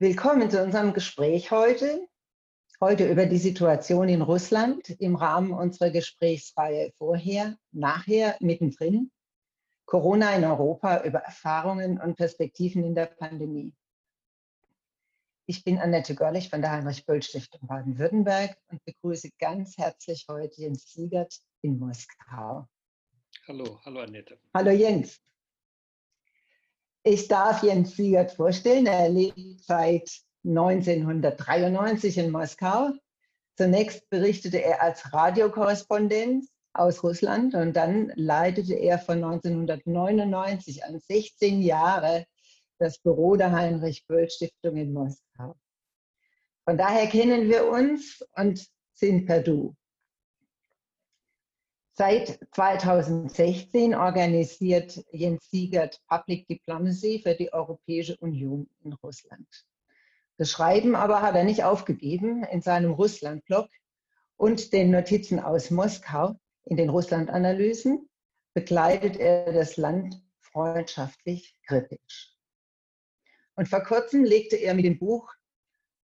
Willkommen zu unserem Gespräch heute. Heute über die Situation in Russland im Rahmen unserer Gesprächsreihe vorher, nachher, mittendrin. Corona in Europa über Erfahrungen und Perspektiven in der Pandemie. Ich bin Annette Görlich von der Heinrich-Böll-Stiftung Baden-Württemberg und begrüße ganz herzlich heute Jens Siegert in Moskau. Hallo, hallo Annette. Hallo Jens. Ich darf Jens Siegert vorstellen. Er lebt seit 1993 in Moskau. Zunächst berichtete er als Radiokorrespondent aus Russland und dann leitete er von 1999 an 16 Jahre das Büro der Heinrich-Böll-Stiftung in Moskau. Von daher kennen wir uns und sind per Du. Seit 2016 organisiert Jens Siegert Public Diplomacy für die Europäische Union in Russland. Das Schreiben aber hat er nicht aufgegeben in seinem Russland-Blog und den Notizen aus Moskau in den Russland-Analysen begleitet er das Land freundschaftlich kritisch. Und vor kurzem legte er mit dem Buch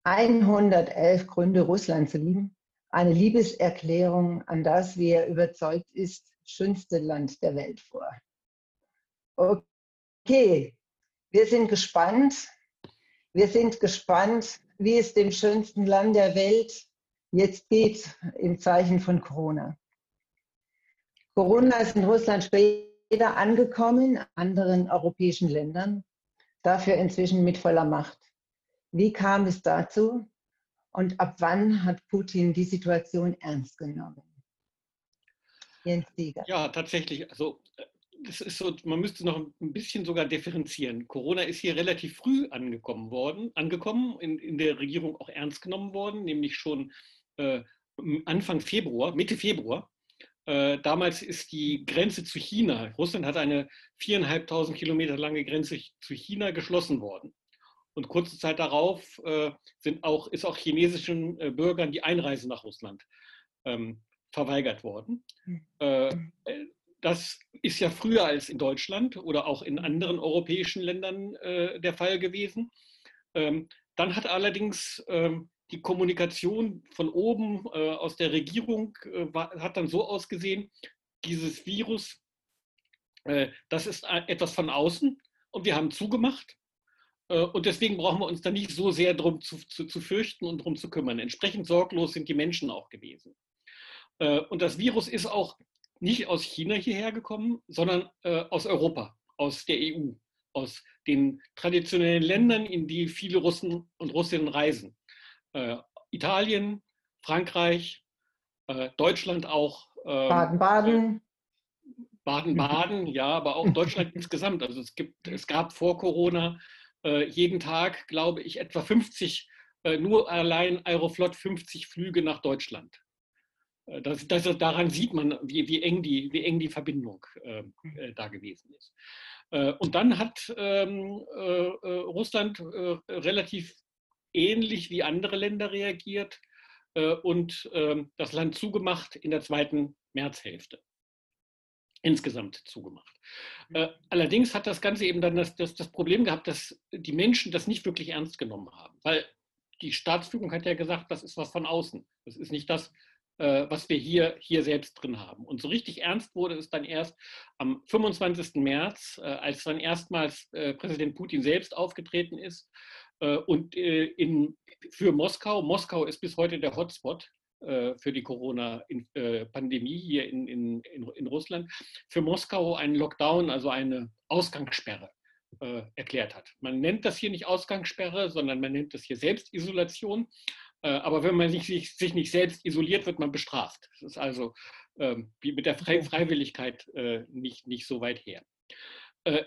111 Gründe, Russland zu lieben eine Liebeserklärung an das, wie er überzeugt ist, schönste Land der Welt vor. Okay, wir sind gespannt. Wir sind gespannt, wie es dem schönsten Land der Welt jetzt geht im Zeichen von Corona. Corona ist in Russland später angekommen, in anderen europäischen Ländern, dafür inzwischen mit voller Macht. Wie kam es dazu? Und ab wann hat Putin die Situation ernst genommen? Jens Sieger. Ja, tatsächlich. Also das ist so, man müsste noch ein bisschen sogar differenzieren. Corona ist hier relativ früh angekommen worden, angekommen, in, in der Regierung auch ernst genommen worden, nämlich schon äh, Anfang Februar, Mitte Februar. Äh, damals ist die Grenze zu China, Russland hat eine viereinhalbtausend Kilometer lange Grenze zu China geschlossen worden. Und kurze Zeit darauf äh, sind auch, ist auch chinesischen äh, Bürgern die Einreise nach Russland ähm, verweigert worden. Hm. Äh, äh, das ist ja früher als in Deutschland oder auch in anderen europäischen Ländern äh, der Fall gewesen. Ähm, dann hat allerdings ähm, die Kommunikation von oben äh, aus der Regierung war, hat dann so ausgesehen, dieses Virus, das ist etwas von außen und wir haben zugemacht und deswegen brauchen wir uns da nicht so sehr darum zu, zu, zu fürchten und darum zu kümmern. Entsprechend sorglos sind die Menschen auch gewesen. Äh, und das Virus ist auch nicht aus China hierher gekommen, sondern äh, aus Europa, aus der EU, aus den traditionellen Ländern, in die viele Russen und Russinnen reisen. Italien, Frankreich, Deutschland auch. Baden-Baden. Baden-Baden, ja, aber auch Deutschland insgesamt. Also es, gibt, es gab vor Corona äh, jeden Tag, glaube ich, etwa 50, äh, nur allein Aeroflot 50 Flüge nach Deutschland. Äh, das, das, daran sieht man, wie, wie, eng, die, wie eng die Verbindung ähm, äh, da gewesen ist. Äh, und dann hat ähm, äh, Russland relativ ähnlich wie andere Länder reagiert und ähm, das Land zugemacht in der zweiten Märzhälfte insgesamt zugemacht. Äh, allerdings hat das Ganze eben dann das, das, das, Problem gehabt, dass die Menschen das nicht wirklich ernst genommen haben, weil die Staatsführung hat ja gesagt, das ist was von außen. Das ist nicht das, äh, was wir hier, hier selbst drin haben. Und so richtig ernst wurde es dann erst am 25. März, äh, als dann erstmals äh, Präsident Putin selbst aufgetreten ist äh, und äh, in, für Moskau, Moskau ist bis heute der Hotspot für die Corona-Pandemie hier in, in, in, Russland, für Moskau einen Lockdown, also eine Ausgangssperre äh, erklärt hat. Man nennt das hier nicht Ausgangssperre, sondern man nennt das hier Selbstisolation. Äh, aber wenn man sich, sich, sich, nicht selbst isoliert, wird man bestraft. Das ist also ähm, mit der Freiwilligkeit äh, nicht, nicht so weit her. Äh,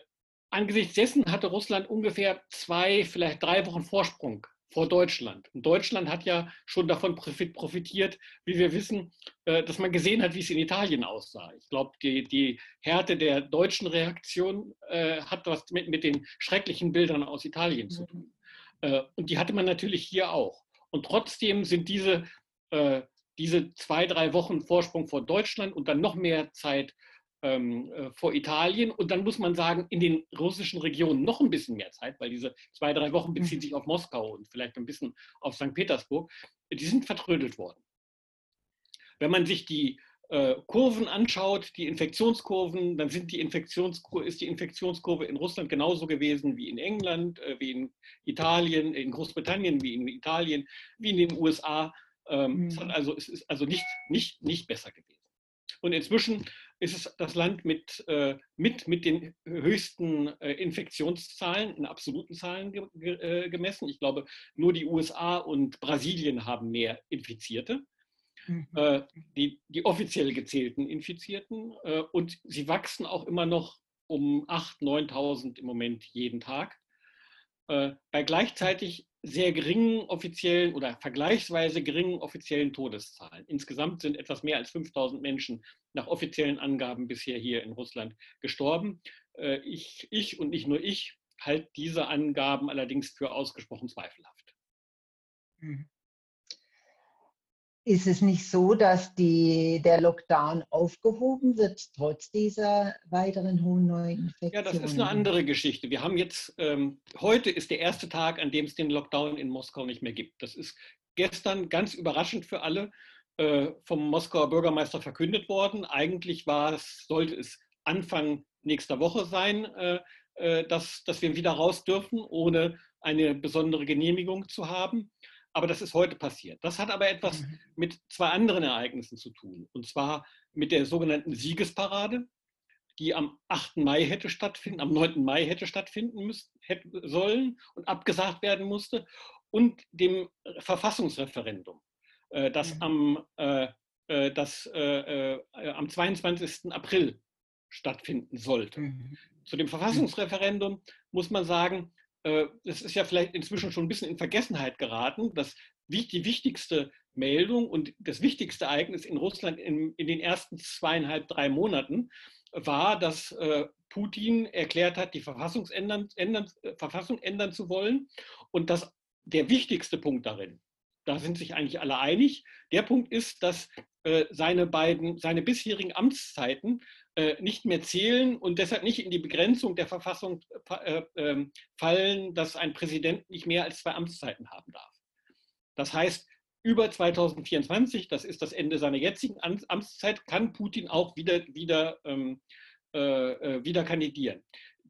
angesichts dessen hatte Russland ungefähr zwei, vielleicht drei Wochen Vorsprung vor Deutschland. Und Deutschland hat ja schon davon profitiert, wie wir wissen, äh, dass man gesehen hat, wie es in Italien aussah. Ich glaube, die, die Härte der deutschen Reaktion äh, hat was mit, mit den schrecklichen Bildern aus Italien zu tun. Äh, und die hatte man natürlich hier auch. Und trotzdem sind diese, diese zwei, drei Wochen Vorsprung vor Deutschland und dann noch mehr Zeit ähm, äh, vor Italien. Und dann muss man sagen, in den russischen Regionen noch ein bisschen mehr Zeit, weil diese zwei, drei Wochen beziehen mhm. sich auf Moskau und vielleicht ein bisschen auf St. Petersburg. Die sind vertrödelt worden. Wenn man sich die äh, Kurven anschaut, die Infektionskurven, dann sind die Infektionskur ist die Infektionskurve in Russland genauso gewesen wie in England, äh, wie in Italien, in Großbritannien, wie in Italien, wie in den USA. Ähm, mhm. es, also, es ist also nicht, nicht, nicht besser gewesen. Und inzwischen ist es das Land mit, äh, mit, mit den höchsten äh, Infektionszahlen, in absoluten Zahlen ge äh, gemessen. Ich glaube, nur die USA und Brasilien haben mehr Infizierte. Mhm. Die, die offiziell gezählten Infizierten. Und sie wachsen auch immer noch um 8.000, 9.000 im Moment jeden Tag. Bei gleichzeitig sehr geringen offiziellen oder vergleichsweise geringen offiziellen Todeszahlen. Insgesamt sind etwas mehr als 5000 Menschen nach offiziellen Angaben bisher hier in Russland gestorben. Ich, ich und nicht nur ich halte diese Angaben allerdings für ausgesprochen zweifelhaft. Mhm. Ist es nicht so, dass die, der Lockdown aufgehoben wird, trotz dieser weiteren hohen Neuinfektionen? Ja, das ist eine andere Geschichte. Wir haben jetzt, ähm, heute ist der erste Tag, an dem es den Lockdown in Moskau nicht mehr gibt. Das ist gestern ganz überraschend für alle äh, vom Moskauer Bürgermeister verkündet worden. Eigentlich war es, sollte es Anfang nächster Woche sein, äh, äh, dass, dass wir wieder raus dürfen, ohne eine besondere Genehmigung zu haben. Aber das ist heute passiert. Das hat aber etwas mhm. mit zwei anderen Ereignissen zu tun. Und zwar mit der sogenannten Siegesparade, die am 8. Mai hätte stattfinden, am 9. Mai hätte stattfinden müssen, hätte, sollen und abgesagt werden musste, und dem Verfassungsreferendum, äh, das, mhm. am, äh, äh das am 22. April stattfinden sollte. Mhm. Zu dem Verfassungsreferendum muss man sagen, äh, das ist ja vielleicht inzwischen schon ein bisschen in Vergessenheit geraten, dass die wichtigste Meldung und das wichtigste Ereignis in Russland in, in den ersten zweieinhalb, drei Monaten war, dass äh, Putin erklärt hat, die Verfassung ändern, ändern, äh, Verfassung ändern zu wollen. Und dass der wichtigste Punkt darin, da sind sich eigentlich alle einig, der Punkt ist, dass seine beiden, seine bisherigen Amtszeiten nicht mehr zählen und deshalb nicht in die Begrenzung der Verfassung äh, ähm, fallen, dass ein Präsident nicht mehr als zwei Amtszeiten haben darf. Das heißt, über 2024, das ist das Ende seiner jetzigen Amtszeit, kann Putin auch wieder, wieder, ähm, äh, wieder kandidieren.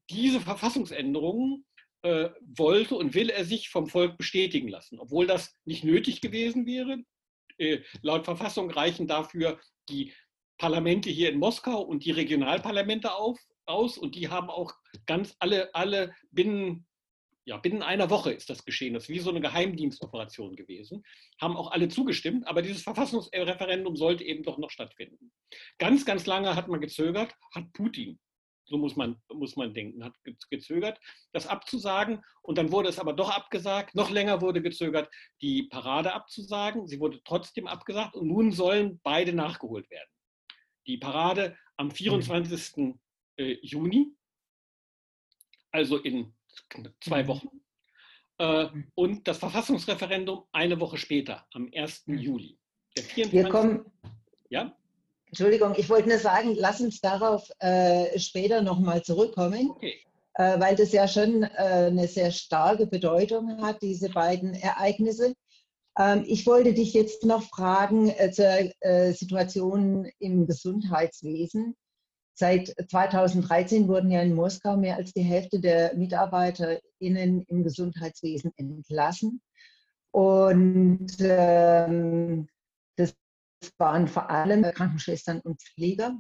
Diese Verfassungsänderungen äh, wollte und will er sich vom Volk bestätigen lassen, obwohl das nicht nötig gewesen wäre. Äh, laut Verfassung reichen dafür die Parlamente hier in Moskau und die Regionalparlamente auf, aus und die haben auch ganz alle, alle binnen, ja, binnen einer Woche ist das geschehen. Das ist wie so eine Geheimdienstoperation gewesen. Haben auch alle zugestimmt, aber dieses Verfassungsreferendum sollte eben doch noch stattfinden. Ganz, ganz lange hat man gezögert, hat Putin so muss man, muss man denken, hat gezögert, das abzusagen. Und dann wurde es aber doch abgesagt. Noch länger wurde gezögert, die Parade abzusagen. Sie wurde trotzdem abgesagt und nun sollen beide nachgeholt werden die Parade am 24. Mhm. Äh, Juni, also in zwei mhm. Wochen, äh, mhm. und das Verfassungsreferendum eine Woche später, am 1. Juli. Der 24. Wir kommen. Ja? Entschuldigung, ich wollte nur sagen, lass uns darauf äh, später nochmal zurückkommen, okay. äh, weil das ja schon äh, eine sehr starke Bedeutung hat, diese beiden Ereignisse. Ähm, ich wollte dich jetzt noch fragen äh, zur äh, Situation im Gesundheitswesen. Seit 2013 wurden ja in Moskau mehr als die Hälfte der MitarbeiterInnen im Gesundheitswesen entlassen. Und ähm, das waren vor allem Krankenschwestern und Pfleger.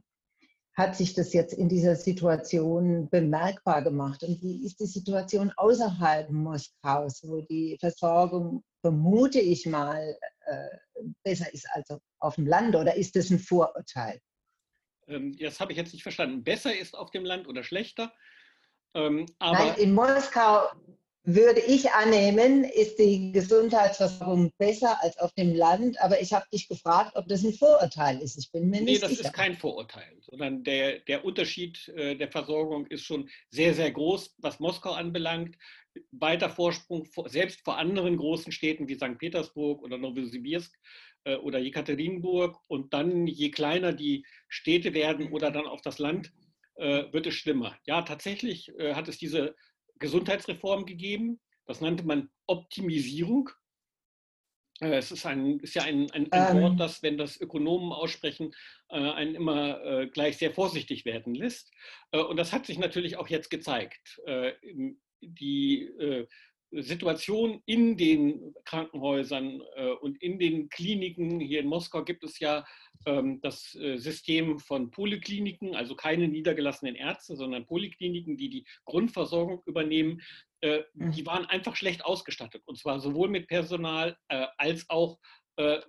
Hat sich das jetzt in dieser Situation bemerkbar gemacht? Und wie ist die Situation außerhalb Moskaus, wo die Versorgung vermute ich mal, äh, besser ist als auf dem Land oder ist das ein Vorurteil? Ähm, das habe ich jetzt nicht verstanden. Besser ist auf dem Land oder schlechter? Ähm, Nein, in Moskau würde ich annehmen, ist die Gesundheitsversorgung besser als auf dem Land. Aber ich habe dich gefragt, ob das ein Vorurteil ist. Ich bin mir nee, nicht das sicher. ist kein Vorurteil, sondern der, der Unterschied äh, der Versorgung ist schon sehr, sehr groß, was Moskau anbelangt. Weiter Vorsprung, selbst vor anderen großen Städten wie St. Petersburg oder Novosibirsk äh, oder Jekaterinburg. Und dann, je kleiner die Städte werden oder dann auf das Land, äh, wird es schlimmer. Ja, tatsächlich hat es diese Gesundheitsreform gegeben. Das nannte man Optimisierung. Äh, es ist, ein, ist ja ein, ein, ein ähm. Wort, das, wenn das Ökonomen aussprechen, äh, einen immer äh, gleich sehr vorsichtig werden lässt. Und das hat sich natürlich auch jetzt gezeigt. Die Situation in den Krankenhäusern äh, und in den Kliniken, hier in Moskau gibt es ja ähm, das äh, System von Polykliniken, also keine niedergelassenen Ärzte, sondern Polykliniken, die die Grundversorgung übernehmen, äh, mhm. die waren einfach schlecht ausgestattet. Und zwar sowohl mit Personal als auch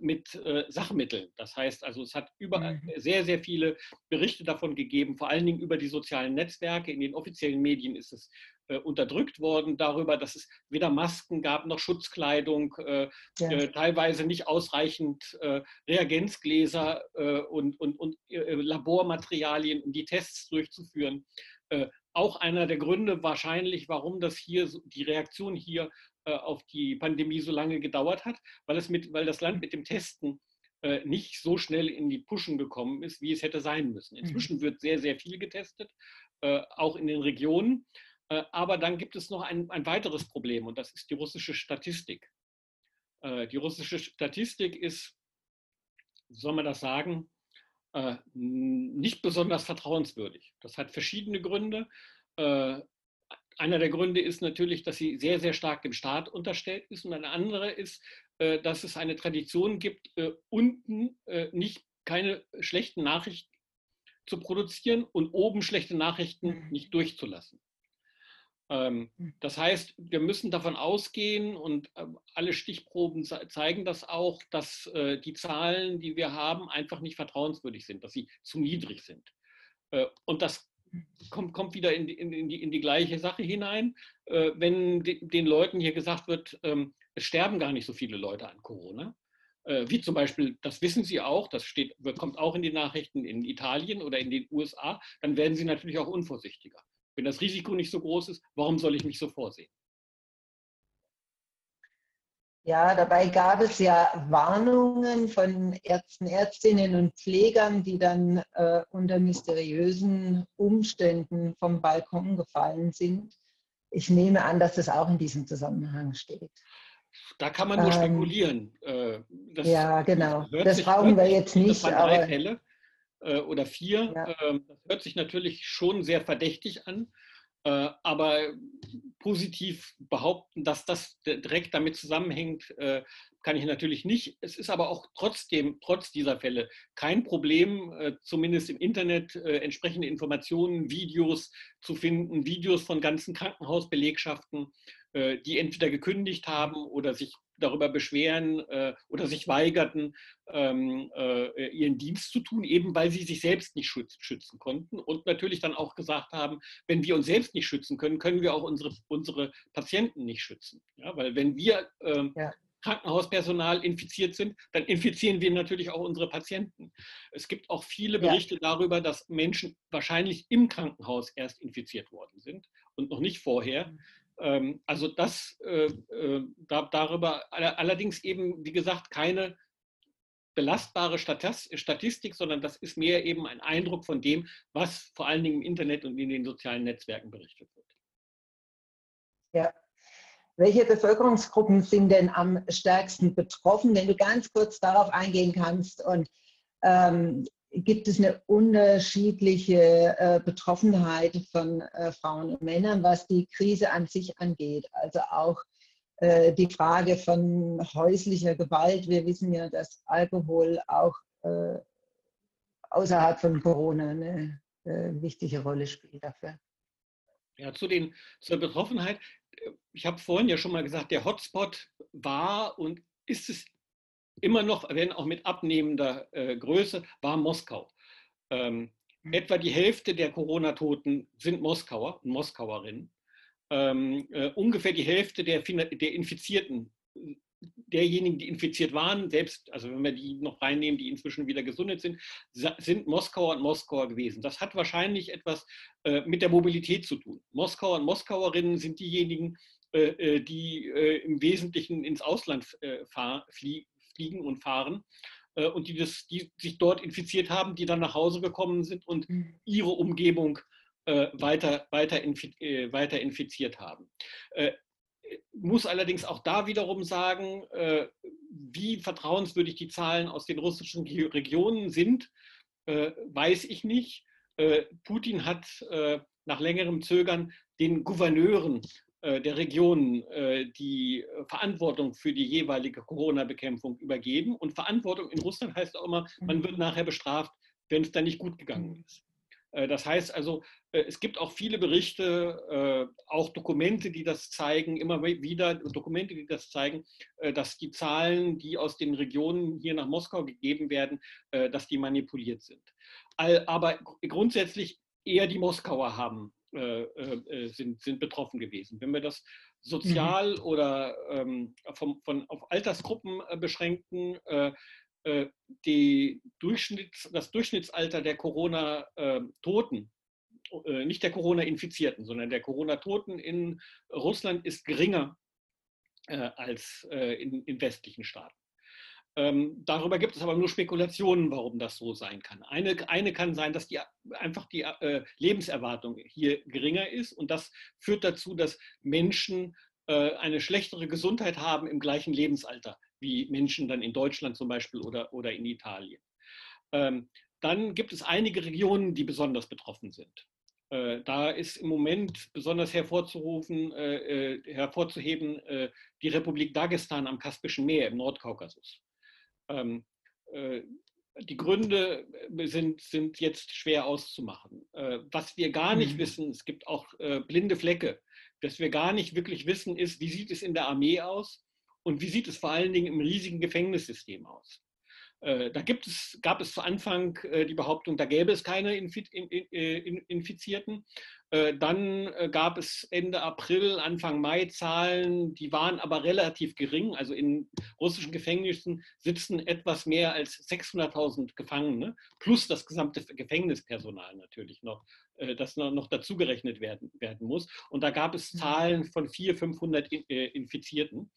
mit Sachmitteln. Das heißt also, es hat über, mhm. sehr, sehr viele Berichte davon gegeben, vor allen Dingen über die sozialen Netzwerke. In den offiziellen Medien ist es unterdrückt worden darüber, dass es weder Masken gab noch Schutzkleidung, äh, ja. äh, teilweise nicht ausreichend äh, Reagenzgläser äh, und, und, und äh, Labormaterialien, um die Tests durchzuführen. auch einer der Gründe wahrscheinlich, warum das hier die Reaktion hier auf die Pandemie so lange gedauert hat, weil, es mit, weil das Land mit dem Testen nicht so schnell in die Puschen gekommen ist, wie es hätte sein müssen. Mhm. Inzwischen wird sehr, sehr viel getestet, auch in den Regionen. Äh, aber dann gibt es noch ein, ein weiteres Problem und das ist die russische Statistik. Äh, die russische Statistik ist, wie soll man das sagen, äh, nicht besonders vertrauenswürdig. Das hat verschiedene Gründe. Einer der Gründe ist natürlich, dass sie sehr, sehr stark dem Staat unterstellt ist. Und ein anderer ist, dass es eine Tradition gibt, unten nicht keine schlechten Nachrichten zu produzieren und oben schlechte Nachrichten mhm. nicht durchzulassen. Ähm, hm. Das heißt, wir müssen davon ausgehen und ähm, alle Stichproben zeigen das auch, dass äh, die Zahlen, die wir haben, einfach nicht vertrauenswürdig sind, dass sie zu niedrig sind. Äh, und das hm. kommt, kommt wieder in die, in, die, in die, gleiche Sache hinein, äh, wenn den Leuten hier gesagt wird, ähm, es sterben gar nicht so viele Leute an Corona. Wie zum Beispiel, das wissen Sie auch, das steht, kommt auch in die Nachrichten in Italien oder in den USA, dann werden Sie natürlich auch unvorsichtiger. Wenn das Risiko nicht so groß ist, warum soll ich mich so vorsehen? Ja, dabei gab es ja Warnungen von Ärzten, Ärztinnen und Pflegern, die dann äh, unter mysteriösen Umständen vom Balkon gefallen sind. Ich nehme an, dass das auch in diesem Zusammenhang steht. Da kann man nur ähm, spekulieren. Äh, das, ja, genau. Das brauchen wir jetzt nicht. Aber, Fälle. Äh, oder vier. Ja. Ähm, das hört sich natürlich schon sehr verdächtig an. Äh, aber positiv behaupten, dass das direkt damit zusammenhängt, äh, kann ich natürlich nicht. Es ist aber auch trotzdem, trotz dieser Fälle, kein Problem, zumindest im Internet entsprechende Informationen, Videos zu finden, Videos von ganzen Krankenhausbelegschaften, die entweder gekündigt haben oder sich darüber beschweren äh, oder sich weigerten, ähm, äh, ihren Dienst zu tun, eben weil sie sich selbst nicht schützen, schützen konnten und natürlich dann auch gesagt haben, wenn wir uns selbst nicht schützen können, können wir auch unsere, unsere Patienten nicht schützen. Ja, weil wenn wir ähm, ja. Krankenhauspersonal infiziert sind, dann infizieren wir natürlich auch unsere Patienten. Es gibt auch viele Berichte ja. darüber, dass Menschen wahrscheinlich im Krankenhaus erst infiziert worden sind und noch nicht vorher. Ähm, also das äh, äh, darüber allerdings eben, wie gesagt, keine belastbare Statistik, sondern das ist mehr eben ein Eindruck von dem, was vor allen Dingen im Internet und in den sozialen Netzwerken berichtet wird. Ja. Welche Bevölkerungsgruppen sind denn am stärksten betroffen, wenn du ganz kurz darauf eingehen kannst und ähm, gibt es eine unterschiedliche äh, Betroffenheit von äh, Frauen und Männern, was die Krise an sich angeht. Also auch äh, die Frage von häuslicher Gewalt. Wir wissen ja, dass Alkohol auch äh, außerhalb von Corona eine äh, wichtige Rolle spielt dafür. Ja, zu den, zur Betroffenheit. Ich habe vorhin ja schon mal gesagt, der Hotspot war und ist es immer noch, wenn auch mit abnehmender äh, Größe, war Moskau. Ähm, mhm. etwa die Hälfte der Corona-Toten sind Moskauer und Moskauerinnen. ähm, äh, ungefähr die Hälfte der, der Infizierten derjenigen, die infiziert waren, selbst, also wenn wir die noch reinnehmen, die inzwischen wieder gesundet sind, sind Moskauer und Moskauer gewesen. Das hat wahrscheinlich etwas äh, mit der Mobilität zu tun. Moskauer und Moskauerinnen sind diejenigen, äh, äh die äh, im Wesentlichen ins Ausland äh, fahr, flie fliegen und fahren äh, und die, das, die sich dort infiziert haben, die dann nach Hause gekommen sind und mhm. ihre Umgebung weiter, weiter, weiter infiziert haben muss allerdings auch da wiederum sagen, äh, wie vertrauenswürdig die Zahlen aus den russischen Regionen sind, äh, weiß ich nicht. Äh, Putin hat nach längerem Zögern den Gouverneuren der Regionen die Verantwortung für die jeweilige Corona-Bekämpfung übergeben. Und Verantwortung in Russland heißt auch immer, man wird nachher bestraft, wenn es dann nicht gut gegangen ist. Äh, das heißt also, äh, es gibt auch viele Berichte, äh, auch Dokumente, die das zeigen, immer wieder Dokumente, die das zeigen, dass die Zahlen, die aus den Regionen hier nach Moskau gegeben werden, dass die manipuliert sind. Aber grundsätzlich eher die Moskauer haben, sind, sind betroffen gewesen. Wenn wir das sozial mhm. oder ähm, vom, von, auf Altersgruppen beschränken, äh, die Durchschnitts-, das Durchschnittsalter der Corona-Toten, äh, nicht der Corona-Infizierten, sondern der Corona-Toten in Russland ist geringer äh, als in, in westlichen Staaten. Ähm, darüber gibt es aber nur Spekulationen, warum das so sein kann. Eine, eine kann sein, dass die, einfach die äh, Lebenserwartung hier geringer ist und das führt dazu, dass Menschen äh, eine schlechtere Gesundheit haben im gleichen Lebensalter wie Menschen dann in Deutschland zum Beispiel oder, oder in Italien. Ähm, dann gibt es einige Regionen, die besonders betroffen sind. Äh, da ist im Moment besonders hervorzurufen, äh, äh hervorzuheben äh, die Republik Dagestan am Kaspischen Meer im Nordkaukasus. Ähm, äh, die Gründe sind, sind jetzt schwer auszumachen. Äh, was wir gar nicht mhm. wissen, es gibt auch blinde Flecke, was wir gar nicht wirklich wissen, ist, wie sieht es in der Armee aus? Und wie sieht es vor allen Dingen im riesigen Gefängnissystem aus? Äh, da gibt es, gab es zu Anfang äh, die Behauptung, da gäbe es keine äh, Infizierten. Dann gab es Ende April, Anfang Mai Zahlen, die waren aber relativ gering. Also in russischen Gefängnissen sitzen etwas mehr als 600.000 Gefangene, plus das gesamte Gefängnispersonal natürlich noch, das noch dazugerechnet werden, werden muss. Und da gab es mhm. Zahlen von 400, 500 Infizierten.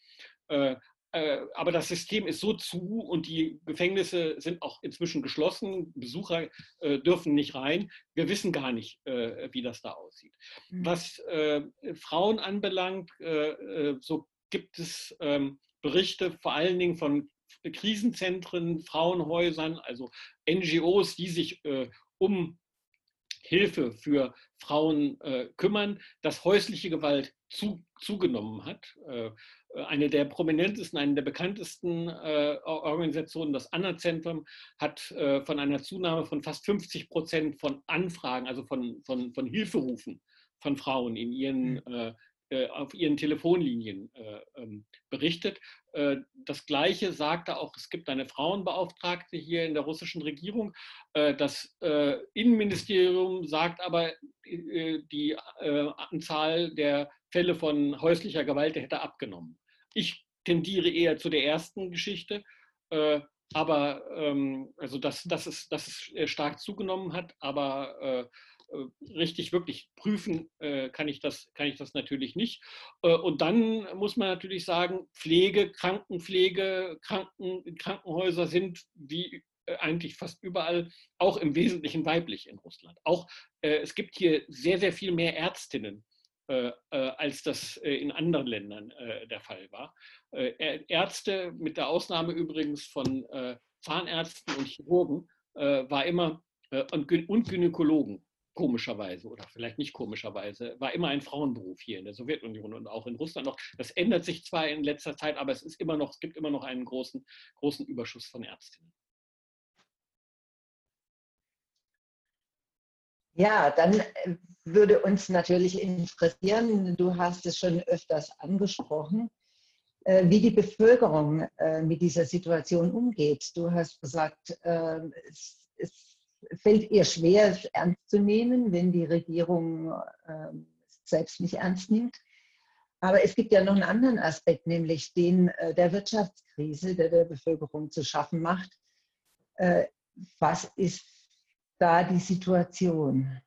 Äh, äh, aber das System ist so zu und die Gefängnisse sind auch inzwischen geschlossen. Besucher äh, dürfen nicht rein. Wir wissen gar nicht, wie das da aussieht. Mhm. Was Frauen anbelangt, so gibt es ähm, Berichte vor allen Dingen von Krisenzentren, Frauenhäusern, also NGOs, die sich um Hilfe für Frauen kümmern, dass häusliche Gewalt zu, zugenommen hat. Äh, eine der prominentesten, eine der bekanntesten äh, Organisationen, das Anna-Zentrum, hat äh, von einer Zunahme von fast 50 Prozent von Anfragen, also von, von, von Hilferufen von Frauen in ihren mhm. Äh, auf ihren Telefonlinien äh, ähm, berichtet. Äh, das Gleiche sagte auch, es gibt eine Frauenbeauftragte hier in der russischen Regierung. Das Innenministerium sagt aber, die Anzahl der Fälle von häuslicher Gewalt hätte abgenommen. Ich tendiere eher zu der ersten Geschichte, aber ähm, also dass, dass, es, dass es stark zugenommen hat, aber äh, richtig wirklich prüfen äh, kann, ich das, kann ich das natürlich nicht. Äh, und dann muss man natürlich sagen, Pflege, Krankenpflege, Kranken, Krankenhäuser sind wie eigentlich fast überall auch im Wesentlichen weiblich in Russland. Auch es gibt hier sehr, sehr viel mehr Ärztinnen, als das in anderen Ländern der Fall war. Ärzte, mit der Ausnahme übrigens von Zahnärzten und Chirurgen, war immer und Gynäkologen komischerweise oder vielleicht nicht komischerweise, war immer ein Frauenberuf hier in der Sowjetunion und auch in Russland noch. Das ändert sich zwar in letzter Zeit, aber es ist immer noch, es gibt immer noch einen großen, großen Überschuss von Ärztinnen. Ja, dann äh, würde uns natürlich interessieren, du hast es schon öfters angesprochen, äh, wie die Bevölkerung äh, mit dieser Situation umgeht. Du hast gesagt, es ist fällt ihr schwer, es ernst zu nehmen, wenn die Regierung äh, selbst nicht ernst nimmt. Aber es gibt ja noch einen anderen Aspekt, nämlich den äh, der Wirtschaftskrise, der der Bevölkerung zu schaffen macht. Äh, was ist da die Situation?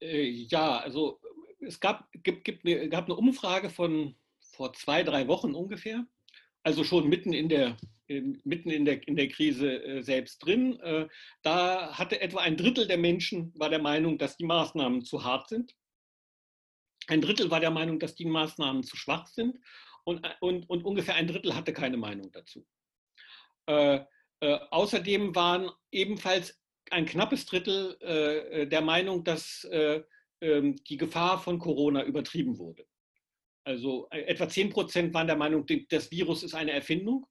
Äh, ja, also es gab, gibt, gibt eine, gab eine Umfrage von vor zwei, drei Wochen ungefähr, also schon mitten in der, mitten in der, in der Krise äh, selbst drin. Äh, da hatte etwa ein Drittel der Menschen war der Meinung, dass die Maßnahmen zu hart sind. Ein Drittel war der Meinung, dass die Maßnahmen zu schwach sind und, und, und ungefähr ein Drittel hatte keine Meinung dazu. Äh, äh, außerdem waren ebenfalls ein knappes Drittel äh, der Meinung, dass ähm, die Gefahr von Corona übertrieben wurde. Also äh, etwa 10 Prozent waren der Meinung, das Virus ist eine Erfindung.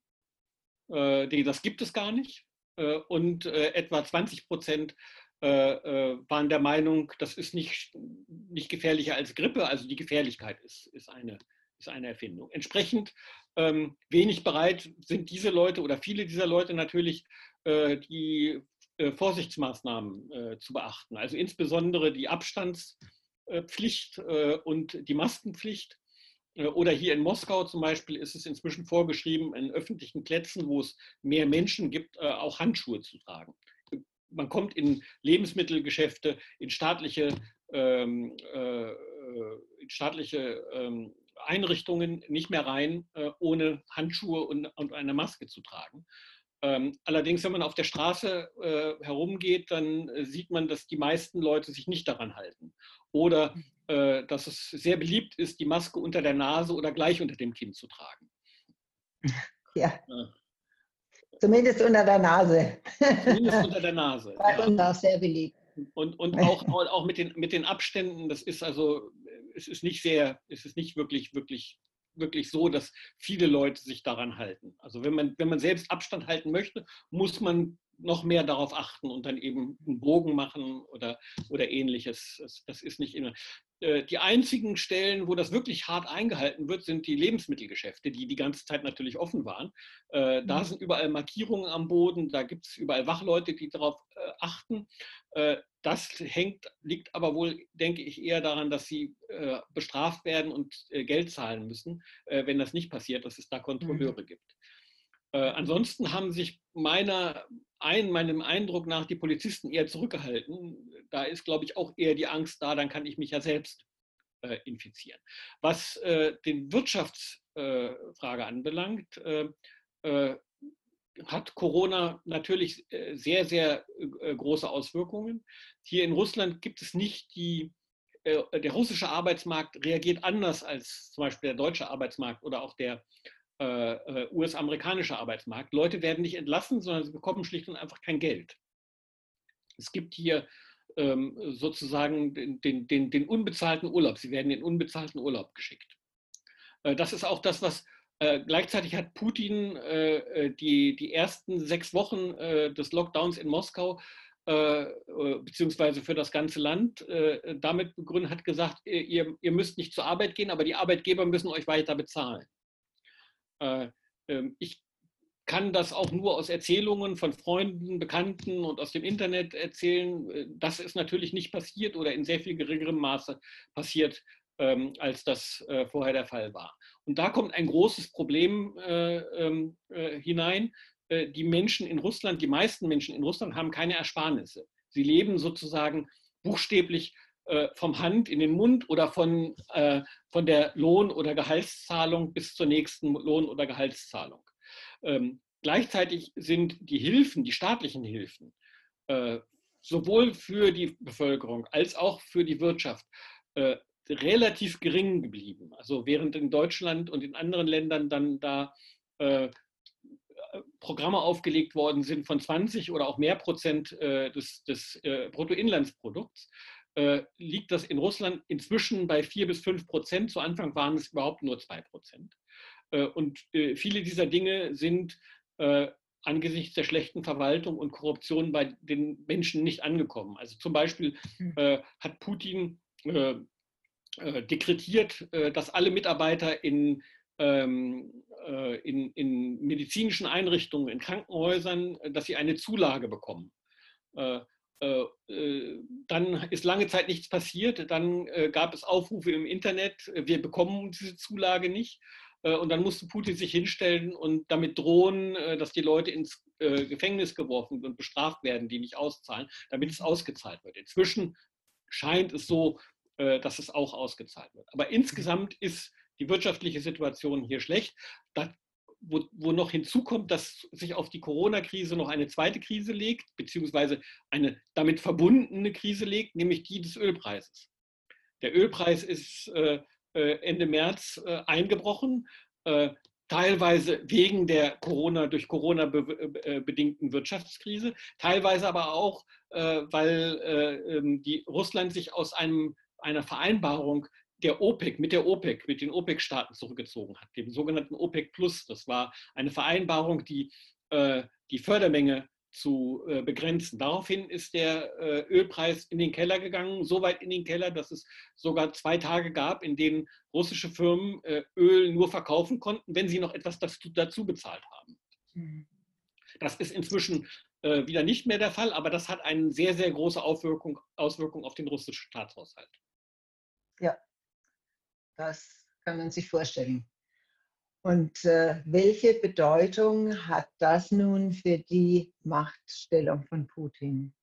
Äh, das gibt es gar nicht. Äh, und etwa 20 Prozent waren der Meinung, das ist nicht, nicht gefährlicher als Grippe. Also die Gefährlichkeit ist, ist, eine, ist eine Erfindung. Entsprechend ähm, wenig bereit sind diese Leute oder viele dieser Leute natürlich, die äh, Vorsichtsmaßnahmen äh, zu beachten. Also insbesondere die Abstandspflicht äh, und die Maskenpflicht. Oder hier in Moskau zum Beispiel ist es inzwischen vorgeschrieben, in öffentlichen Plätzen, wo es mehr Menschen gibt, auch Handschuhe zu tragen. Man kommt in Lebensmittelgeschäfte, in staatliche, ähm, äh, in staatliche ähm, Einrichtungen nicht mehr rein, äh, ohne Handschuhe und, und, eine Maske zu tragen. Ähm, allerdings, wenn man auf der Straße äh, herumgeht, dann äh, sieht man, dass die meisten Leute sich nicht daran halten. Oder äh, dass es sehr beliebt ist, die Maske unter der Nase oder gleich unter dem Kinn zu tragen. Ja. Zumindest unter der Nase. Zumindest unter der Nase. Bei ja. uns auch sehr beliebt. Und, und auch, auch mit, den, mit den Abständen, das ist also, es ist nicht sehr, es ist nicht wirklich, wirklich wirklich so, dass viele Leute sich daran halten. Also wenn man, wenn man selbst Abstand halten möchte, muss man noch mehr darauf achten und dann eben einen Bogen machen oder, oder ähnliches. Das, das ist nicht immer. Äh, die einzigen Stellen, wo das wirklich hart eingehalten wird, sind die Lebensmittelgeschäfte, die die ganze Zeit natürlich offen waren. Äh, da mhm. sind überall Markierungen am Boden, da gibt es überall Wachleute, die darauf äh, achten. Das hängt, liegt aber wohl, denke ich, eher daran, dass sie bestraft werden und Geld zahlen müssen, wenn das nicht passiert, dass es da Kontrolleure mhm. gibt. ansonsten haben sich meiner, ein, meinem Eindruck nach die Polizisten eher zurückgehalten. Da ist, glaube ich, auch eher die Angst da, dann kann ich mich ja selbst äh, infizieren. Was äh, den Wirtschaftsfrage äh, anbelangt, äh, äh, hat Corona natürlich sehr, sehr große Auswirkungen. Hier in Russland gibt es nicht die, der russische Arbeitsmarkt reagiert anders als zum Beispiel der deutsche Arbeitsmarkt oder auch der US-amerikanischer Arbeitsmarkt. Leute werden nicht entlassen, sondern sie bekommen schlicht und einfach kein Geld. Es gibt hier sozusagen den, den, den, unbezahlten Urlaub. Sie werden in unbezahlten Urlaub geschickt. Äh, das ist auch das, was äh, gleichzeitig hat Putin äh, äh, die, die ersten sechs Wochen des Lockdowns in Moskau beziehungsweise für das ganze Land damit begründet, hat gesagt, ihr, ihr müsst nicht zur Arbeit gehen, aber die Arbeitgeber müssen euch weiter bezahlen. Äh, ähm, ich kann das auch nur aus Erzählungen von Freunden, Bekannten und aus dem Internet erzählen. Äh, das ist natürlich nicht passiert oder in sehr viel geringerem Maße passiert, ähm, als das äh, vorher der Fall war. Und da kommt ein großes Problem ähm, hinein. Die Menschen in Russland, die meisten Menschen in Russland haben keine Ersparnisse. Sie leben sozusagen buchstäblich äh, vom Hand in den Mund oder von, äh, von der Lohn- oder Gehaltszahlung bis zur nächsten Lohn- oder Gehaltszahlung. Ähm, gleichzeitig sind die Hilfen, die staatlichen Hilfen, äh, sowohl für die Bevölkerung als auch für die Wirtschaft äh, relativ gering geblieben. Also während in Deutschland und in anderen Ländern dann da äh, Programme aufgelegt worden sind von 20 oder auch mehr Prozent äh, des, des Bruttoinlandsprodukts, äh, liegt das in Russland inzwischen bei 4 bis 5 Prozent. Zu Anfang waren es überhaupt nur 2 Prozent. Äh, und äh, viele dieser Dinge sind angesichts der schlechten Verwaltung und Korruption bei den Menschen nicht angekommen. Also zum Beispiel hm. hat Putin dekretiert, dass alle Mitarbeiter in, ähm, in, in medizinischen Einrichtungen, in Krankenhäusern, dass sie eine Zulage bekommen. Äh, äh, dann ist lange Zeit nichts passiert. Dann äh, gab es Aufrufe im Internet, wir bekommen diese Zulage nicht. Und dann musste Putin sich hinstellen und damit drohen, dass die Leute ins Gefängnis geworfen und bestraft werden, die nicht auszahlen, damit es ausgezahlt wird. Inzwischen scheint es so, dass es auch ausgezahlt wird. Aber insgesamt ist die wirtschaftliche Situation hier schlecht. Da wo, wo noch hinzukommt, dass sich auf die Corona-Krise noch eine zweite Krise legt, beziehungsweise eine damit verbundene Krise legt, nämlich die des Ölpreises. Der Ölpreis ist äh, äh Ende März äh, eingebrochen, äh, teilweise wegen der Corona, durch Corona be äh, bedingten Wirtschaftskrise, teilweise aber auch, äh, weil ähm, die Russland sich aus einem, einer Vereinbarung der OPEC, mit der OPEC, mit den OPEC-Staaten zurückgezogen hat, dem sogenannten OPEC Plus. Das war eine Vereinbarung, die äh, die Fördermenge zu äh, begrenzen. Daraufhin ist der äh, Ölpreis in den Keller gegangen, so weit in den Keller, dass es sogar zwei Tage gab, in denen russische Firmen äh, Öl nur verkaufen konnten, wenn sie noch etwas dazu, dazu bezahlt haben. Mhm. Das ist inzwischen äh, wieder nicht mehr der Fall, aber das hat eine sehr, sehr große Auswirkung, Auswirkung auf den russischen Staatshaushalt. Ja, das kann man sich vorstellen. Und äh, welche Bedeutung hat das nun für die Machtstellung von Putin?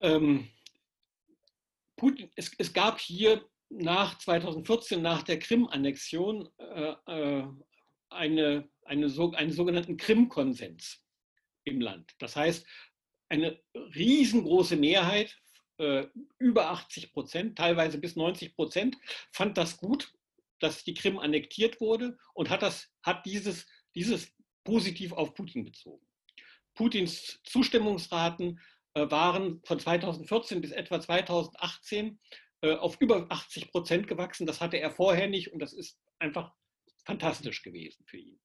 Ähm, Putin es, es, gab hier nach 2014, nach der Krim-Annexion, äh, äh, eine, eine, so, einen sogenannten Krim-Konsens im Land. Das heißt, eine riesengroße Mehrheit äh, über 80 Prozent, teilweise bis 90 Prozent, fand das gut, dass die Krim annektiert wurde und hat, das, hat dieses, dieses positiv auf Putin bezogen. Putins Zustimmungsraten äh, waren von 2014 bis etwa 2018 äh, auf über 80 Prozent gewachsen. Das hatte er vorher nicht und das ist einfach fantastisch gewesen für ihn.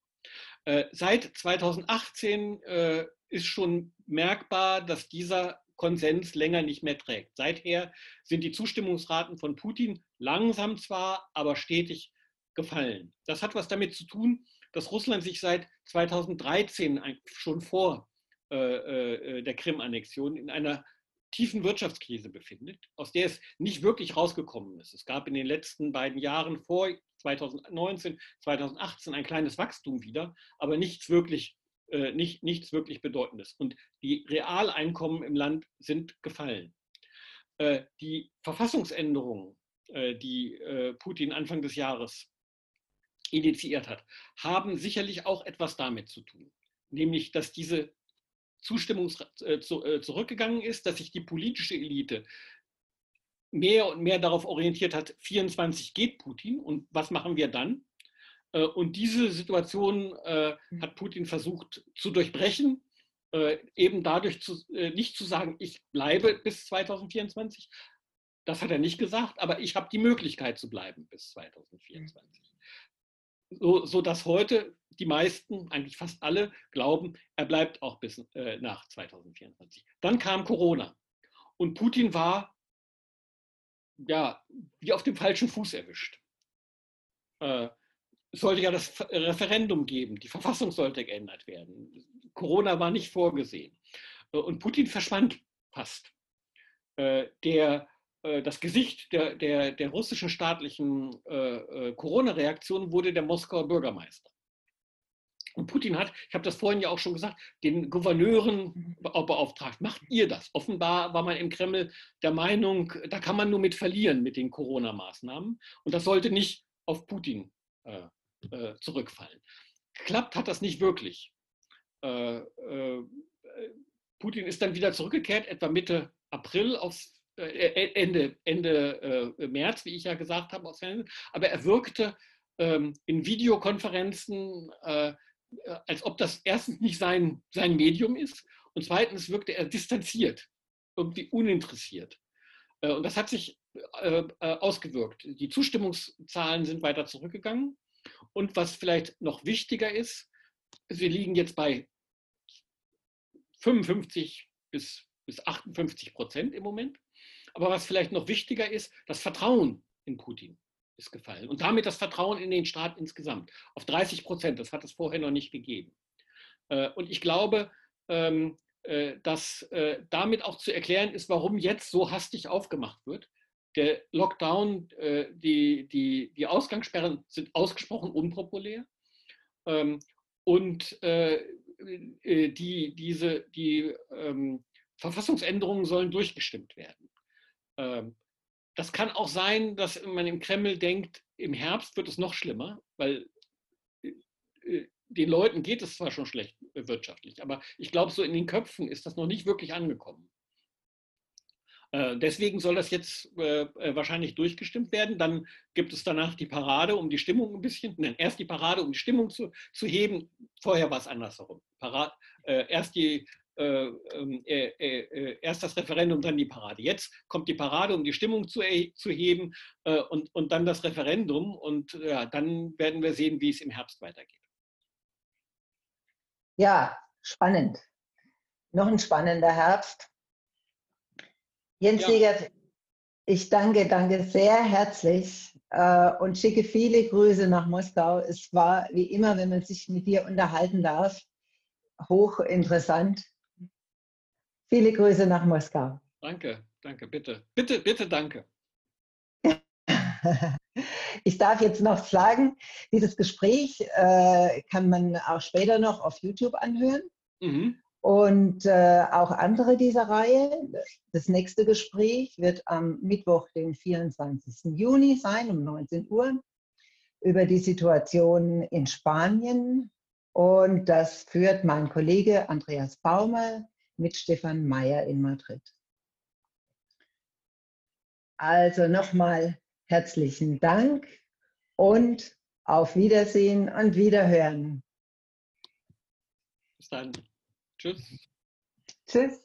Äh, seit 2018 äh, ist schon merkbar, dass dieser Konsens länger nicht mehr trägt. Seither sind die Zustimmungsraten von Putin langsam zwar, aber stetig gefallen. Das hat was damit zu tun, dass Russland sich seit 2013 schon vor äh, äh, der Krim-Annexion in einer tiefen Wirtschaftskrise befindet, aus der es nicht wirklich rausgekommen ist. Es gab in den letzten beiden Jahren vor 2019, 2018 ein kleines Wachstum wieder, aber nichts wirklich äh, nicht, nichts wirklich Bedeutendes. Und die Realeinkommen im Land sind gefallen. Äh, die Verfassungsänderungen, äh, die Putin Anfang des Jahres initiiert hat, haben sicherlich auch etwas damit zu tun. Nämlich, dass diese Zustimmung zurückgegangen ist, dass sich die politische Elite mehr und mehr darauf orientiert hat, 24 geht Putin und was machen wir dann? Äh, und diese Situation äh, mhm. hat Putin versucht zu durchbrechen, äh, eben dadurch zu, nicht zu sagen, ich bleibe bis 2024. Das hat er nicht gesagt, aber ich habe die Möglichkeit zu bleiben bis 2024. So, so dass heute die meisten, eigentlich fast alle, glauben, er bleibt auch bis äh, nach 2024. Dann kam Corona und Putin war ja wie auf dem falschen Fuß erwischt. Äh, sollte ja das Referendum geben, die Verfassung sollte geändert werden. Corona war nicht vorgesehen. Äh, und Putin verschwand fast. Äh, der, das Gesicht der, der, der russischen staatlichen Corona-Reaktion wurde der Moskauer Bürgermeister. Und Putin hat, ich habe das vorhin ja auch schon gesagt, den Gouverneuren beauftragt. Macht ihr das? Offenbar war man im Kreml der Meinung, da kann man nur mit verlieren mit den Corona-Maßnahmen. Und das sollte nicht auf Putin äh, äh, zurückfallen. Klappt hat das nicht wirklich. Äh, äh, Putin ist dann wieder zurückgekehrt, etwa Mitte April aufs äh, äh, Ende, Ende März, wie ich ja gesagt habe, aufs Fernsehen. Aber er wirkte ähm, in Videokonferenzen, als ob das erstens nicht sein, sein Medium ist und zweitens wirkte er distanziert, irgendwie uninteressiert. Und das hat sich ausgewirkt. Die Zustimmungszahlen sind weiter zurückgegangen. Und was vielleicht noch wichtiger ist, wir liegen jetzt bei 55 bis, bis 58 Prozent im Moment. Aber was vielleicht noch wichtiger ist, das Vertrauen in Putin ist gefallen. Und damit das Vertrauen in den Staat insgesamt auf 30 Prozent. Das hat es vorher noch nicht gegeben. Äh, und ich glaube, ähm, äh, dass äh, damit auch zu erklären ist, warum jetzt so hastig aufgemacht wird. Der Lockdown, die, die, die Ausgangssperren sind ausgesprochen unpopulär. Ähm, und die, diese, die ähm, Verfassungsänderungen sollen durchgestimmt werden. Ähm, das kann auch sein, dass man im Kreml denkt, im Herbst wird es noch schlimmer, weil äh, den Leuten geht es zwar schon schlecht wirtschaftlich, aber ich glaube, so in den Köpfen ist das noch nicht wirklich angekommen. Äh, deswegen soll das jetzt äh, äh, wahrscheinlich durchgestimmt werden. Dann gibt es danach die Parade, um die Stimmung ein bisschen, nein, erst die Parade, um die Stimmung zu, zu heben. Vorher war es andersherum. Parade, erst, die, ähm, erst das Referendum, dann die Parade. Jetzt kommt die Parade, um die Stimmung zu, zu heben und, und dann das Referendum. Und ja, dann werden wir sehen, wie es im Herbst weitergeht. Ja, spannend. Noch ein spannender Herbst. Jens ja. Siegert, ich danke, danke sehr herzlich äh, und schicke viele Grüße nach Moskau. Es war wie immer, wenn man sich mit dir unterhalten darf, hochinteressant. Viele Grüße nach Moskau. Danke, danke, bitte. Bitte, bitte, danke. Ich darf jetzt noch sagen, dieses Gespräch äh, kann man auch später noch auf YouTube anhören. Mhm. Und äh, auch andere dieser Reihe. Das nächste Gespräch wird am Mittwoch, den 24. Juni sein, um 19 Uhr, über die Situation in Spanien. Und das führt mein Kollege Andreas Baumer mit Stefan Mayer in Madrid. Also nochmal herzlichen Dank und auf Wiedersehen und Wiederhören. Bis dann. Tschüss. Tschüss.